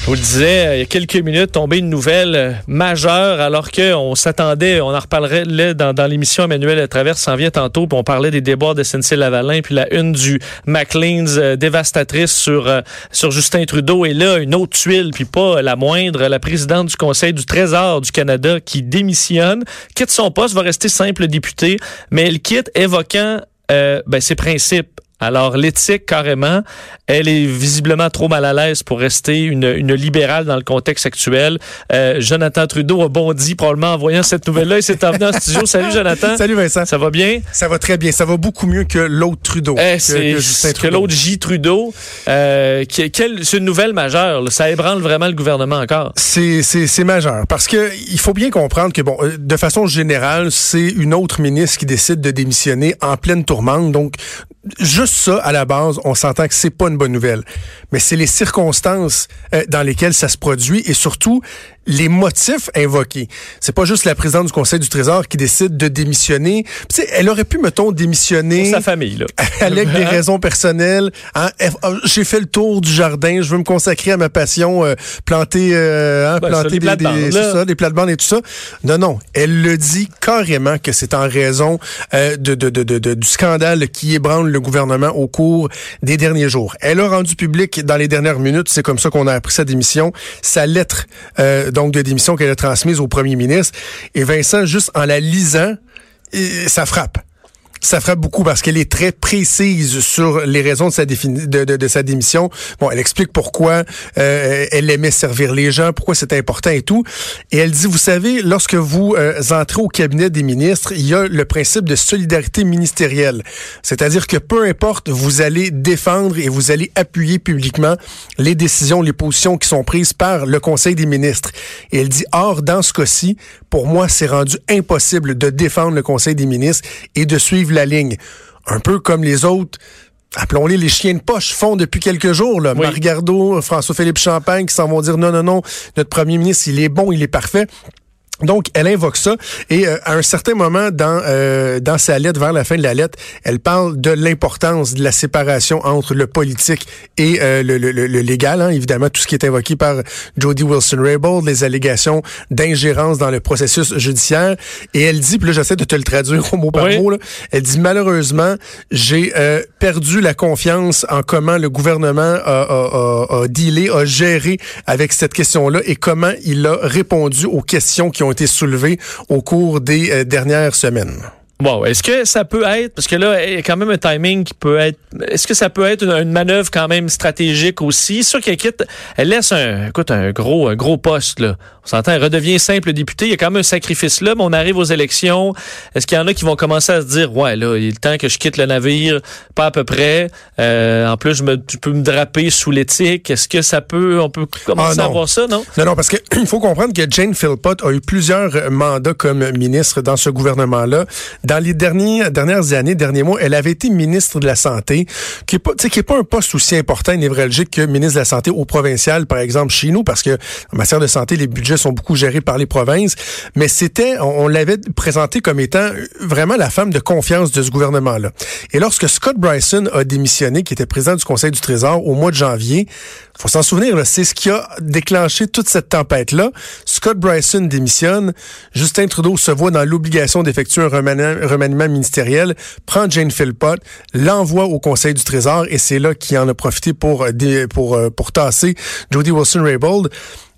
Je vous le disais, euh, il y a quelques minutes, tombée une nouvelle euh, majeure alors qu'on s'attendait, on en reparlerait là, dans, dans l'émission Emmanuel Traverse s'en vient tantôt, puis on parlait des déboires de SNC-Lavalin, puis la une du McLean's euh, dévastatrice sur, sur Justin Trudeau. Et là, une autre tuile, puis pas la moindre, la présidente du Conseil du Trésor du Canada qui démissionne, quitte son poste, va rester simple député, mais elle quitte évoquant ben, ses principes alors, l'éthique, carrément, elle est visiblement trop mal à l'aise pour rester une, une libérale dans le contexte actuel. Euh, Jonathan Trudeau a bondi probablement en voyant cette nouvelle-là et s'est emmené en studio. Salut, Jonathan. Salut, Vincent. Ça va bien? Ça va très bien. Ça va beaucoup mieux que l'autre Trudeau. Eh, c'est que, l'autre J. Trudeau. Euh, c'est une nouvelle majeure. Ça ébranle vraiment le gouvernement encore. C'est majeur parce que il faut bien comprendre que, bon, euh, de façon générale, c'est une autre ministre qui décide de démissionner en pleine tourmente. Donc, juste ça, à la base, on s'entend que c'est pas une bonne nouvelle. Mais c'est les circonstances euh, dans lesquelles ça se produit et surtout les motifs invoqués. C'est pas juste la présidente du Conseil du Trésor qui décide de démissionner. sais, elle aurait pu, mettons, démissionner. Pour sa famille, là. avec des raisons personnelles. Hein. Oh, j'ai fait le tour du jardin. Je veux me consacrer à ma passion, euh, planter, euh, hein, planter des, des, ça, des plates-bandes et tout ça. Non, non. Elle le dit carrément que c'est en raison euh, de, de, de, de, du scandale qui ébranle le gouvernement au cours des derniers jours. Elle a rendu public dans les dernières minutes, c'est comme ça qu'on a appris sa démission, sa lettre euh, donc de démission qu'elle a transmise au premier ministre. Et Vincent, juste en la lisant, ça frappe. Ça frappe beaucoup parce qu'elle est très précise sur les raisons de sa, de, de, sa démission. Bon, elle explique pourquoi euh, elle aimait servir les gens, pourquoi c'est important et tout. Et elle dit, vous savez, lorsque vous euh, entrez au cabinet des ministres, il y a le principe de solidarité ministérielle. C'est-à-dire que peu importe, vous allez défendre et vous allez appuyer publiquement les décisions, les positions qui sont prises par le Conseil des ministres. Et elle dit, or, dans ce cas-ci, pour moi, c'est rendu impossible de défendre le Conseil des ministres et de suivre la ligne. Un peu comme les autres appelons-les les chiens de poche, font depuis quelques jours. Là. Oui. François-Philippe Champagne qui s'en vont dire non, non, non, notre premier ministre, il est bon, il est parfait. Donc, elle invoque ça et euh, à un certain moment dans euh, dans sa lettre, vers la fin de la lettre, elle parle de l'importance de la séparation entre le politique et euh, le, le, le, légal. Hein, évidemment, tout ce qui est invoqué par Jody Wilson-Raybould, les allégations d'ingérence dans le processus judiciaire. Et elle dit, puis là, j'essaie de te le traduire au mot par mot, là, elle dit, malheureusement, j'ai perdu la confiance en comment le gouvernement a, a, a, a dealé, a géré avec cette question-là et comment il a répondu aux questions qui ont été soulevés au cours des euh, dernières semaines. Bon, est-ce que ça peut être, parce que là, il y a quand même un timing qui peut être, est-ce que ça peut être une, manœuvre quand même stratégique aussi? Sûr qu'elle quitte, elle laisse un, écoute, un gros, un gros poste, là. On s'entend, elle redevient simple député. Il y a quand même un sacrifice là, mais on arrive aux élections. Est-ce qu'il y en a qui vont commencer à se dire, ouais, là, il est le temps que je quitte le navire, pas à peu près. Euh, en plus, je, me, peux me draper sous l'éthique. Est-ce que ça peut, on peut commencer ah, à voir ça, non? Non, non, parce qu'il faut comprendre que Jane Philpott a eu plusieurs mandats comme ministre dans ce gouvernement-là dans les dernières, années, derniers mois, elle avait été ministre de la Santé, qui n'est pas, est pas un poste aussi important et névralgique que ministre de la Santé au provincial, par exemple, chez nous, parce que en matière de santé, les budgets sont beaucoup gérés par les provinces. Mais c'était, on, l'avait présenté comme étant vraiment la femme de confiance de ce gouvernement-là. Et lorsque Scott Bryson a démissionné, qui était président du Conseil du Trésor au mois de janvier, faut s'en souvenir, c'est ce qui a déclenché toute cette tempête-là. Scott Bryson démissionne, Justin Trudeau se voit dans l'obligation d'effectuer un remaniement, ministériel, prend Jane Philpott, l'envoie au Conseil du Trésor et c'est là qu'il en a profité pour, euh, pour, euh, pour tasser Jody Wilson-Raybould.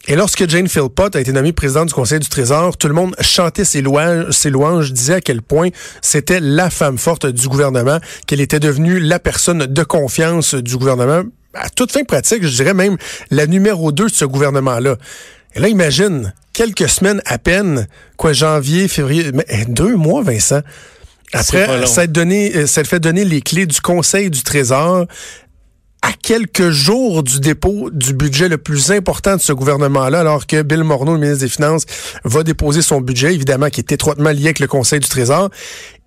Et lorsque Jane Philpott a été nommée présidente du Conseil du Trésor, tout le monde chantait ses louanges, ses louanges, disait à quel point c'était la femme forte du gouvernement, qu'elle était devenue la personne de confiance du gouvernement à toute fin pratique, je dirais même la numéro 2 de ce gouvernement-là. Et là, imagine, quelques semaines à peine, quoi, janvier, février, mais, eh, deux mois, Vincent. Après, ça, donné, euh, ça fait donner les clés du Conseil du Trésor à quelques jours du dépôt du budget le plus important de ce gouvernement-là, alors que Bill Morneau, le ministre des Finances, va déposer son budget, évidemment, qui est étroitement lié avec le Conseil du Trésor.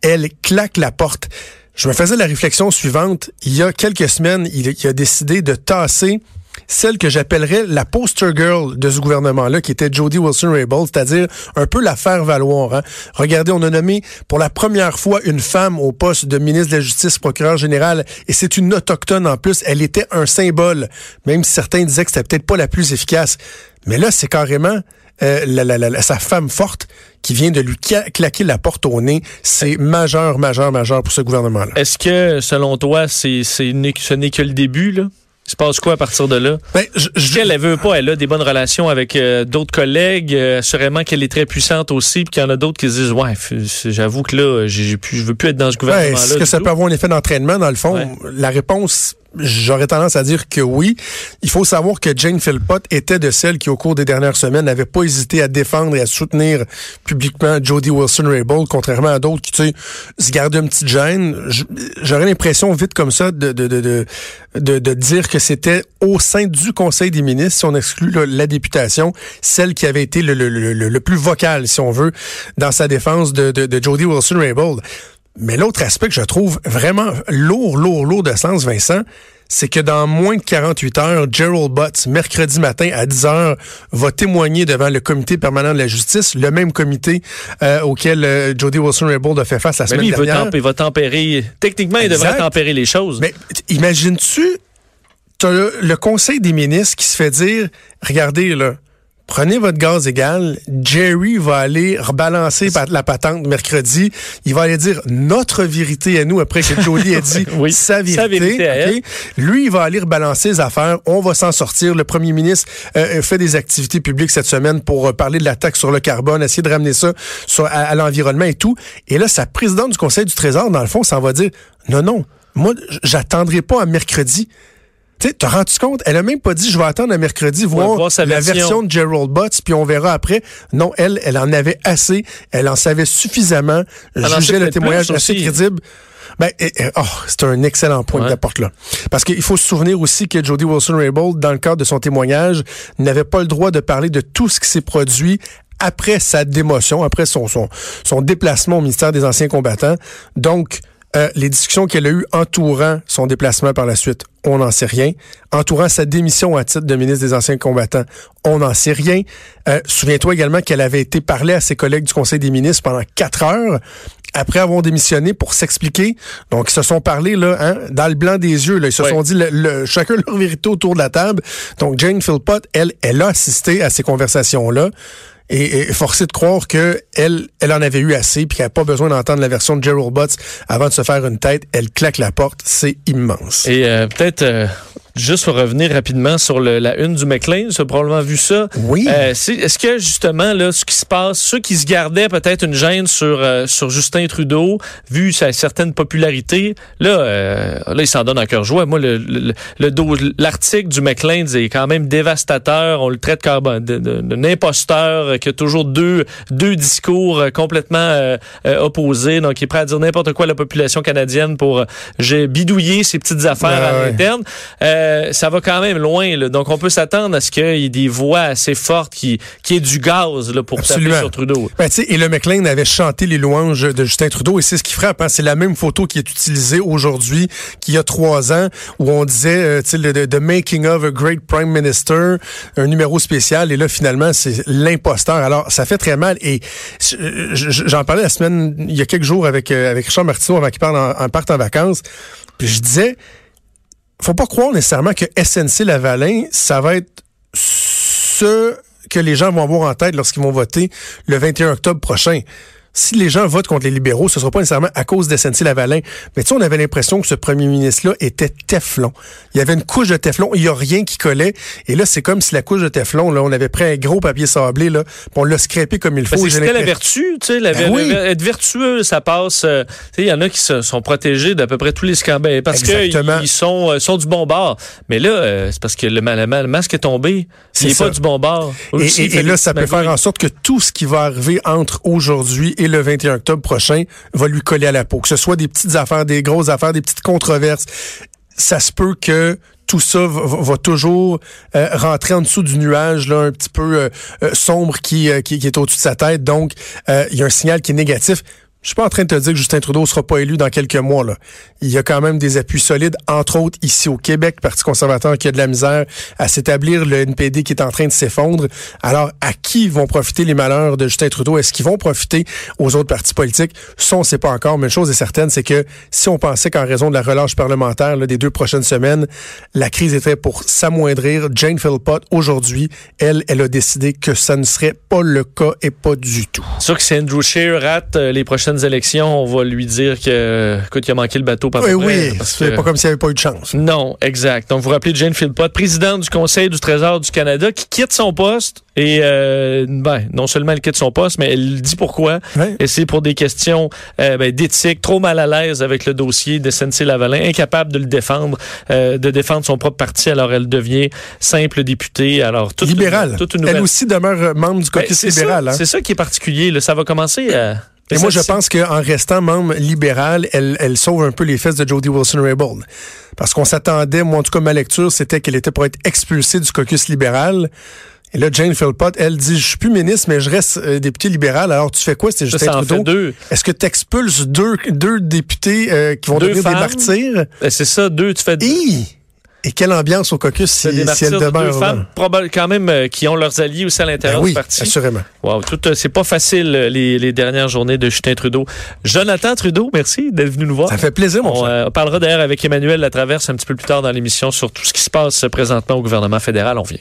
Elle claque la porte. Je me faisais la réflexion suivante. Il y a quelques semaines, il, a décidé de tasser celle que j'appellerais la poster girl de ce gouvernement-là, qui était Jody Wilson-Raybould, c'est-à-dire un peu la faire valoir. Hein. Regardez, on a nommé pour la première fois une femme au poste de ministre de la Justice, procureur général, et c'est une autochtone en plus. Elle était un symbole, même si certains disaient que c'était peut-être pas la plus efficace. Mais là, c'est carrément euh, la, sa femme forte qui vient de lui claquer la porte au nez. C'est majeur, majeur, majeur pour ce gouvernement-là. Est-ce que, selon toi, c'est, ce n'est que le début, là? Il se passe quoi à partir de là? Ben, je, elle, veut pas, elle a des bonnes relations avec euh, d'autres collègues. Euh, assurément qu'elle est très puissante aussi, puis qu'il y en a d'autres qui se disent Ouais, j'avoue que là, j'ai, plus, je veux plus être dans ce gouvernement-là. Est-ce que ça peut avoir un effet d'entraînement, dans le fond? La réponse J'aurais tendance à dire que oui. Il faut savoir que Jane Philpott était de celles qui, au cours des dernières semaines, n'avait pas hésité à défendre et à soutenir publiquement Jody Wilson-Raybould, contrairement à d'autres qui, tu sais, se gardent une petite gêne. J'aurais l'impression, vite comme ça, de, de, de, de, de dire que c'était au sein du Conseil des ministres, si on exclut la députation, celle qui avait été le, le, le, le, plus vocal, si on veut, dans sa défense de, de, de Jody Wilson-Raybould. Mais l'autre aspect que je trouve vraiment lourd, lourd, lourd de sens, Vincent, c'est que dans moins de 48 heures, Gerald Butts, mercredi matin à 10 heures, va témoigner devant le comité permanent de la justice, le même comité euh, auquel euh, Jody Wilson-Raybould a fait face la semaine dernière. il va tempérer, techniquement, il devrait tempérer les choses. Mais imagines-tu, tu le, le Conseil des ministres qui se fait dire, regardez, là, prenez votre gaz égal. Jerry va aller rebalancer la patente mercredi. Il va aller dire notre vérité à nous après que Jolie a dit sa vérité. Lui, il va aller rebalancer les affaires. On va s'en sortir. Le premier ministre euh, fait des activités publiques cette semaine pour euh, parler de la taxe sur le carbone, essayer de ramener ça sur, à, l'environnement et tout. Et là, sa présidente du Conseil du Trésor, dans le fond, s'en va dire non, non, moi, j'attendrai pas à mercredi. Tu sais, t'as rendu compte? Elle a même pas dit, je vais attendre un mercredi, voir, la version. de Gerald Butts, puis on verra après. Non, elle, elle en avait assez. Elle en savait suffisamment. Juger le témoignage assez crédible. Ben, oh, c'est un excellent point ouais. que là. Parce qu'il faut se souvenir aussi que Jody Wilson-Raybould, dans le cadre de son témoignage, n'avait pas le droit de parler de tout ce qui s'est produit après sa démotion, après son, son, son déplacement au ministère des Anciens combattants. Donc, euh, les discussions qu'elle a eues entourant son déplacement par la suite, on n'en sait rien. Entourant sa démission à titre de ministre des Anciens combattants, on n'en sait rien. Euh, souviens-toi également qu'elle avait été parlée à ses collègues du Conseil des ministres pendant quatre heures après avoir démissionné pour s'expliquer. Donc, ils se sont parlé là, hein, dans le blanc des yeux. Là. Ils se sont dit le, chacun leur vérité autour de la table. Donc, Jane Philpott, elle, elle a assisté à ces conversations-là et, forcé de croire que elle, elle en avait eu assez puis qu'elle n'a pas besoin d'entendre la version de Gerald Butts avant de se faire une tête. Elle claque la porte, c'est immense. Et euh, peut-être euh, Juste pour revenir rapidement sur le, la une du McLean, tu as probablement vu ça. Oui. Euh, Est-ce que justement là, ce qui se passe, ceux qui se gardaient peut-être une gêne sur euh, sur Justin Trudeau, vu sa certaine popularité, là, euh, là, il s'en donne en cœur joie. Moi, le l'article du McLean est quand même dévastateur. On le traite comme d'un imposteur qui a toujours deux deux discours complètement euh, opposés, donc il est prêt à dire n'importe quoi à la population canadienne pour j'ai bidouillé ses petites affaires à l'interne. Euh, ça va quand même loin. Là. Donc, on peut s'attendre à ce qu'il y ait des voix assez fortes qui, qui aient du gaz là, pour Absolument. taper sur Trudeau. Ben, et le McLean avait chanté les louanges de Justin Trudeau et c'est ce qui frappe. Hein. C'est la même photo qui est utilisée aujourd'hui qu'il y a trois ans où on disait euh, le, The Making of a Great Prime Minister, un numéro spécial. Et là, finalement, c'est l'imposteur. Alors, ça fait très mal. Et j'en parlais la semaine, il y a quelques jours avec, euh, avec Richard Martineau avant qu'il parte en, en, parte en vacances. Puis je disais faut pas croire nécessairement que SNC Lavalin, ça va être ce que les gens vont avoir en tête lorsqu'ils vont voter le 21 octobre prochain si les gens votent contre les libéraux, ce ne sera pas nécessairement à cause de SNC-Lavalin. Mais tu sais, on avait l'impression que ce premier ministre-là était Teflon. Il y avait une couche de Teflon, il n'y a rien qui collait. Et là, c'est comme si la couche de Teflon, là, on avait pris un gros papier sablé, là, on l'a scrapé comme il faut. C'était la vertu, tu sais, la, ben être vertueux, ça passe. Euh, tu sais, il y en a qui sont protégés d'à peu près tous les scandales parce qu'ils sont, euh, sont du bon bord. Mais là, euh, c'est parce que le, le, masque est tombé. C'est pas du bon bord. Et, et là, ça peut faire en sorte que tout ce qui va arriver entre aujourd'hui et le 21 octobre prochain va lui coller à la peau. Que ce soit des petites affaires, des grosses affaires, des petites controverses, ça se peut que tout ça va, toujours euh, rentrer en dessous du nuage là un petit peu euh, euh, sombre qui, est au-dessus de sa tête. Donc, il y a un signal qui est négatif Je suis pas en train de te dire que Justin Trudeau sera pas élu dans quelques mois. Là. Il y a quand même des appuis solides, entre autres ici au Québec, Parti conservateur qui a de la misère à s'établir, le NPD qui est en train de s'effondre. Alors, à qui vont profiter les malheurs de Justin Trudeau? Est-ce qu'ils vont profiter aux autres partis politiques? Ça, on sait pas encore, mais une chose est certaine, c'est que si on pensait qu'en raison de la relâche parlementaire là, des deux prochaines semaines, la crise était pour s'amoindrir, Jane Philpott, aujourd'hui, elle, elle a décidé que ça ne serait pas le cas et pas du tout. Sûr que si Andrew Scheer euh, les prochaines élections, on va lui dire que, écoute, il a manqué le bateau par Oui, oui, c'est pas comme s'il n'y avait pas eu de chance. Non, exact. Donc, vous vous rappelez Jane Philpott, présidente du Conseil du Trésor du Canada, qui quitte son poste et euh, ben, non seulement elle quitte son poste, mais elle dit pourquoi. Et c'est pour des questions euh, ben, d'éthique, trop mal à l'aise avec le dossier de SNC-Lavalin, incapable de le défendre, euh, de défendre son propre parti. Alors elle devient simple députée. Alors toute libérale. Elle aussi demeure membre du ben, caucus libéral. Hein. C'est ça qui est particulier. Là. Ça va commencer à et moi, je pense qu'en restant membre libéral, elle, elle sauve un peu les fesses de Jody Wilson-Raybould. Parce qu'on s'attendait, moi, en tout cas, ma lecture, c'était qu'elle était pour être expulsée du caucus libéral. Et là, Jane Philpott, elle dit, je suis plus ministre, mais je reste euh, député libéral. Alors, tu fais quoi? C'est Justin Trudeau? Est-ce que tu expulses deux, deux députés euh, qui vont devenir des martyrs? Ben, c'est ça, deux, tu fais deux. Et quelle ambiance au caucus si, si elle demeure. Deux femmes, probablement quand même, euh, qui ont leurs alliés aussi à l'intérieur ben du parti. assurément. Wow, tout, euh, c'est pas facile euh, les, les, dernières journées de Justin Trudeau. Jonathan Trudeau, merci d'être venu nous voir. Ça fait plaisir, mon on, on parlera d'ailleurs avec Emmanuel Latraverse un petit peu plus tard dans l'émission sur tout ce qui se passe présentement au gouvernement fédéral. On vient.